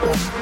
Top,